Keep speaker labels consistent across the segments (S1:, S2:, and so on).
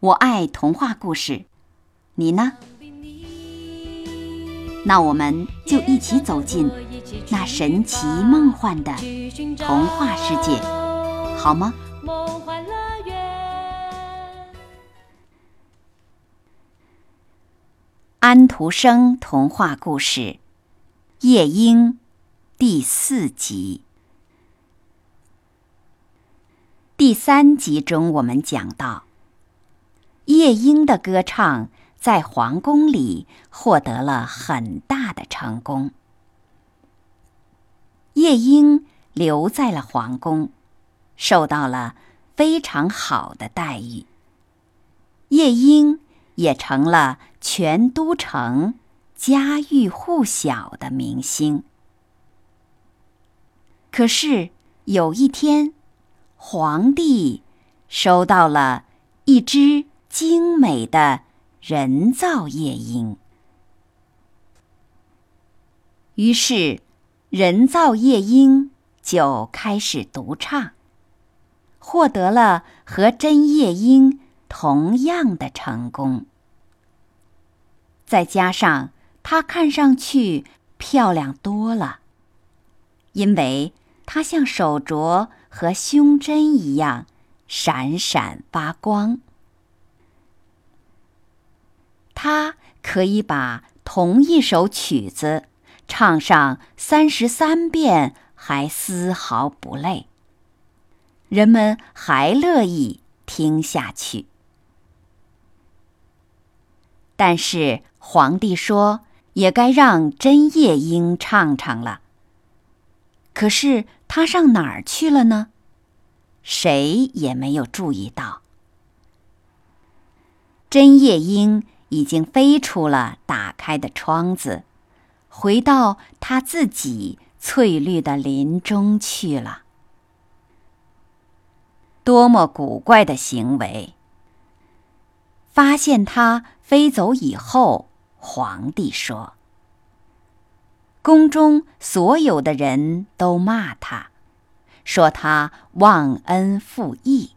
S1: 我爱童话故事，你呢？那我们就一起走进那神奇梦幻的童话世界，好吗？安徒生童话故事《夜莺》第四集。第三集中，我们讲到。夜莺的歌唱在皇宫里获得了很大的成功。夜莺留在了皇宫，受到了非常好的待遇。夜莺也成了全都城家喻户晓的明星。可是有一天，皇帝收到了一只。精美的人造夜莺，于是人造夜莺就开始独唱，获得了和真夜莺同样的成功。再加上它看上去漂亮多了，因为它像手镯和胸针一样闪闪发光。他可以把同一首曲子唱上三十三遍，还丝毫不累。人们还乐意听下去。但是皇帝说，也该让真夜莺唱唱了。可是他上哪儿去了呢？谁也没有注意到。真夜莺。已经飞出了打开的窗子，回到他自己翠绿的林中去了。多么古怪的行为！发现它飞走以后，皇帝说：“宫中所有的人都骂他，说他忘恩负义。”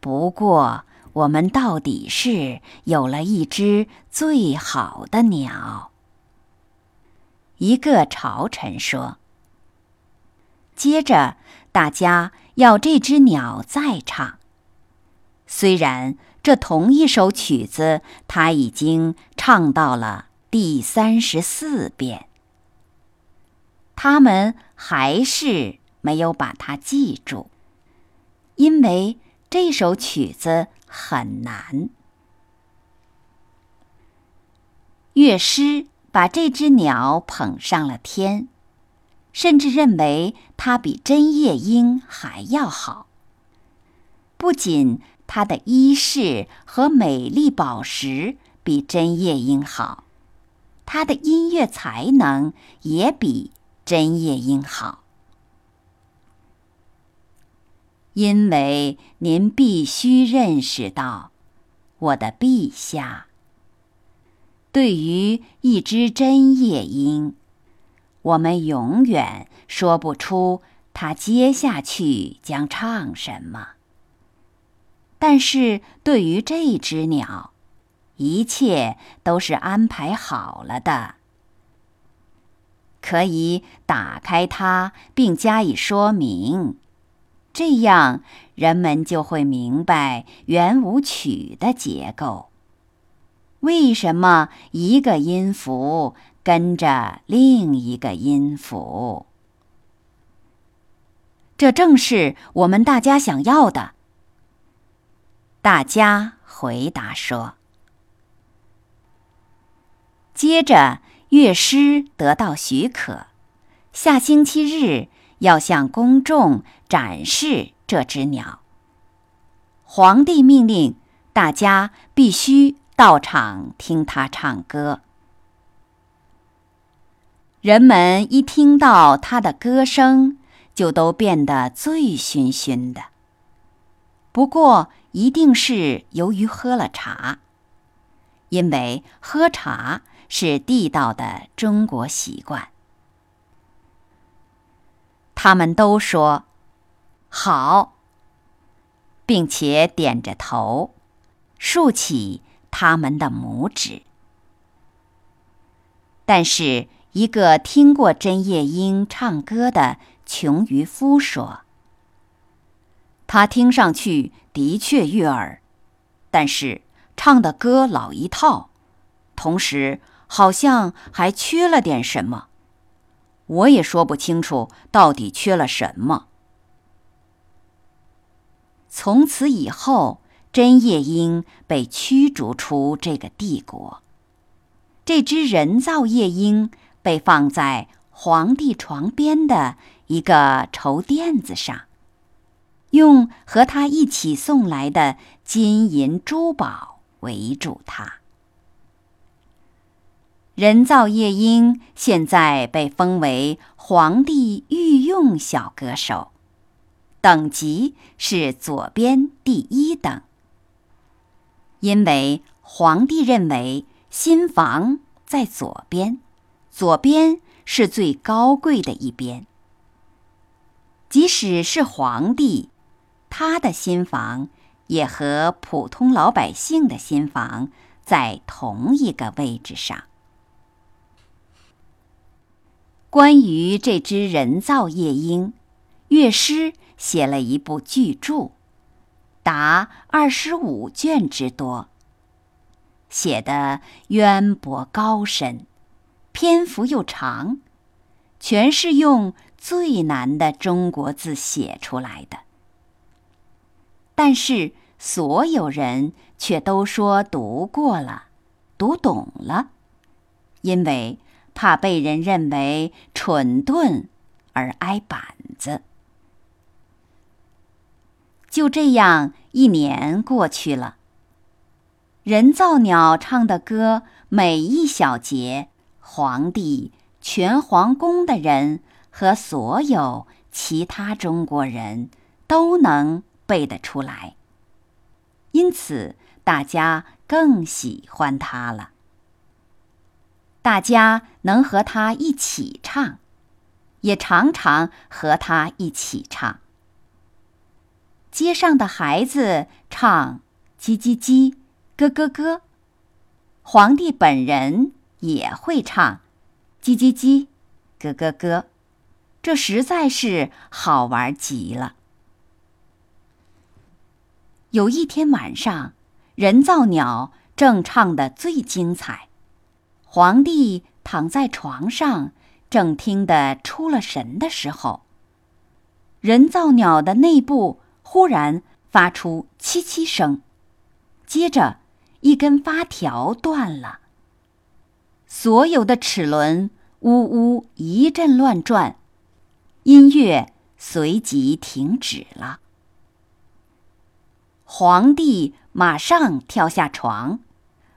S1: 不过。我们到底是有了一只最好的鸟。一个朝臣说。接着，大家要这只鸟再唱。虽然这同一首曲子，他已经唱到了第三十四遍，他们还是没有把它记住，因为这首曲子。很难。乐师把这只鸟捧上了天，甚至认为它比真夜莺还要好。不仅它的衣饰和美丽宝石比真夜莺好，它的音乐才能也比真夜莺好。因为您必须认识到，我的陛下。对于一只真夜莺，我们永远说不出它接下去将唱什么。但是对于这只鸟，一切都是安排好了的，可以打开它并加以说明。这样，人们就会明白圆舞曲的结构。为什么一个音符跟着另一个音符？这正是我们大家想要的。大家回答说。接着，乐师得到许可，下星期日。要向公众展示这只鸟。皇帝命令大家必须到场听他唱歌。人们一听到他的歌声，就都变得醉醺醺的。不过，一定是由于喝了茶，因为喝茶是地道的中国习惯。他们都说好，并且点着头，竖起他们的拇指。但是，一个听过真夜莺唱歌的穷渔夫说。他听上去的确悦耳，但是唱的歌老一套，同时好像还缺了点什么。我也说不清楚到底缺了什么。从此以后，真夜莺被驱逐出这个帝国。这只人造夜莺被放在皇帝床边的一个绸垫子上。用和他一起送来的金银珠宝围住他。人造夜莺现在被封为皇帝御用小歌手，等级是左边第一等，因为皇帝认为新房在左边，左边是最高贵的一边。即使是皇帝。他的新房也和普通老百姓的新房在同一个位置上。关于这只人造夜莺，乐师写了一部巨著，达二十五卷之多，写的渊博高深，篇幅又长，全是用最难的中国字写出来的。但是所有人却都说读过了，读懂了，因为怕被人认为蠢钝而挨板子。就这样，一年过去了。人造鸟唱的歌，每一小节，皇帝、全皇宫的人和所有其他中国人都能。背得出来，因此大家更喜欢他了。大家能和他一起唱，也常常和他一起唱。街上的孩子唱“叽叽叽，咯咯咯”，皇帝本人也会唱“叽叽叽，咯咯咯”，这实在是好玩极了。有一天晚上，人造鸟正唱得最精彩，皇帝躺在床上，正听得出了神的时候，人造鸟的内部忽然发出“凄凄”声，接着一根发条断了，所有的齿轮呜呜一阵乱转，音乐随即停止了。皇帝马上跳下床，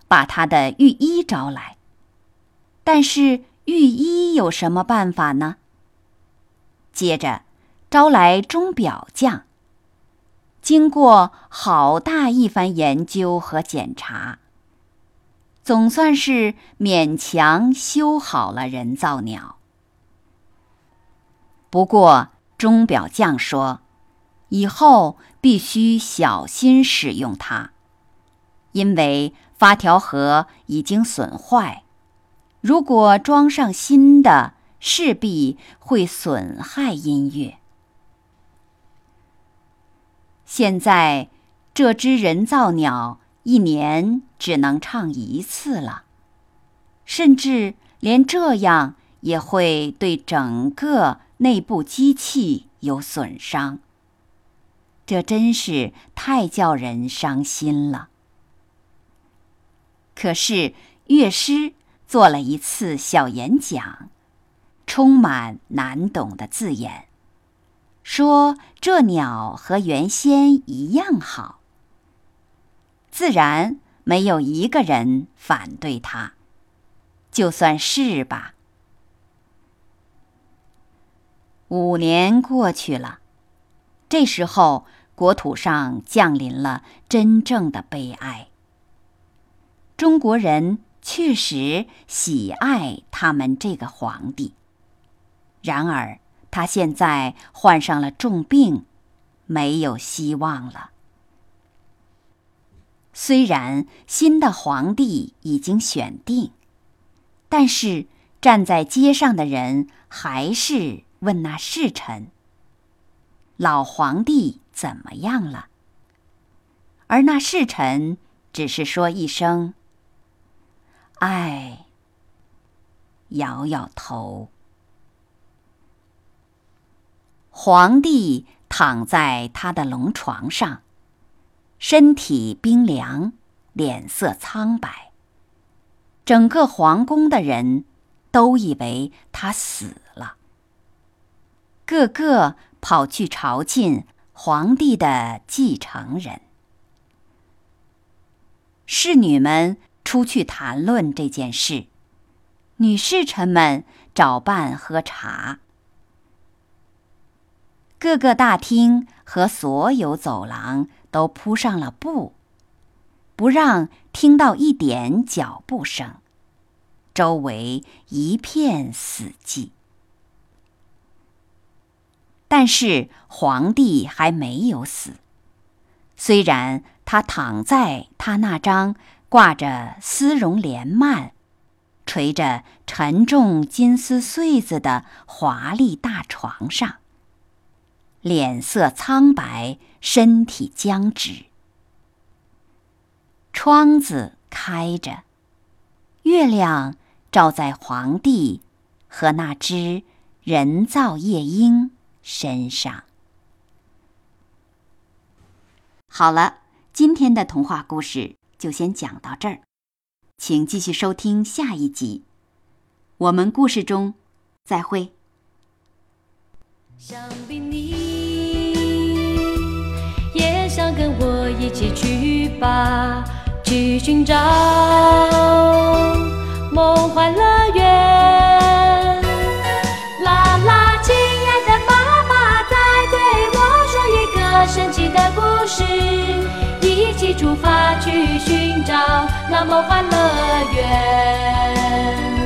S1: 把他的御医招来。但是御医有什么办法呢？接着招来钟表匠。经过好大一番研究和检查，总算是勉强修好了人造鸟。不过钟表匠说。以后必须小心使用它，因为发条盒已经损坏，如果装上新的，势必会损害音乐。现在，这只人造鸟一年只能唱一次了，甚至连这样也会对整个内部机器有损伤。这真是太叫人伤心了。可是乐师做了一次小演讲，充满难懂的字眼，说这鸟和原先一样好，自然没有一个人反对他。就算是吧。五年过去了，这时候国土上降临了真正的悲哀。中国人确实喜爱他们这个皇帝，然而他现在患上了重病，没有希望了。虽然新的皇帝已经选定，但是站在街上的人还是。问那侍臣：“老皇帝怎么样了？”而那侍臣只是说一声：“唉。”摇摇头。皇帝躺在他的龙床上，身体冰凉，脸色苍白。整个皇宫的人都以为他死了。个个跑去朝觐皇帝的继承人，侍女们出去谈论这件事，女侍臣们找伴喝茶。各个大厅和所有走廊都铺上了布，不让听到一点脚步声，周围一片死寂。但是皇帝还没有死，虽然他躺在他那张挂着丝绒帘幔、垂着沉重金丝穗子的华丽大床上，脸色苍白，身体僵直。窗子开着，月亮照在皇帝和那只人造夜莺。身上。好了，今天的童话故事就先讲到这儿，请继续收听下一集。我们故事中再会。
S2: 想必你也想跟我一起去吧，去寻找梦幻乐园。啦啦。亲爱的爸爸，再对我说一个神奇的故事，出发去寻找那梦幻乐园。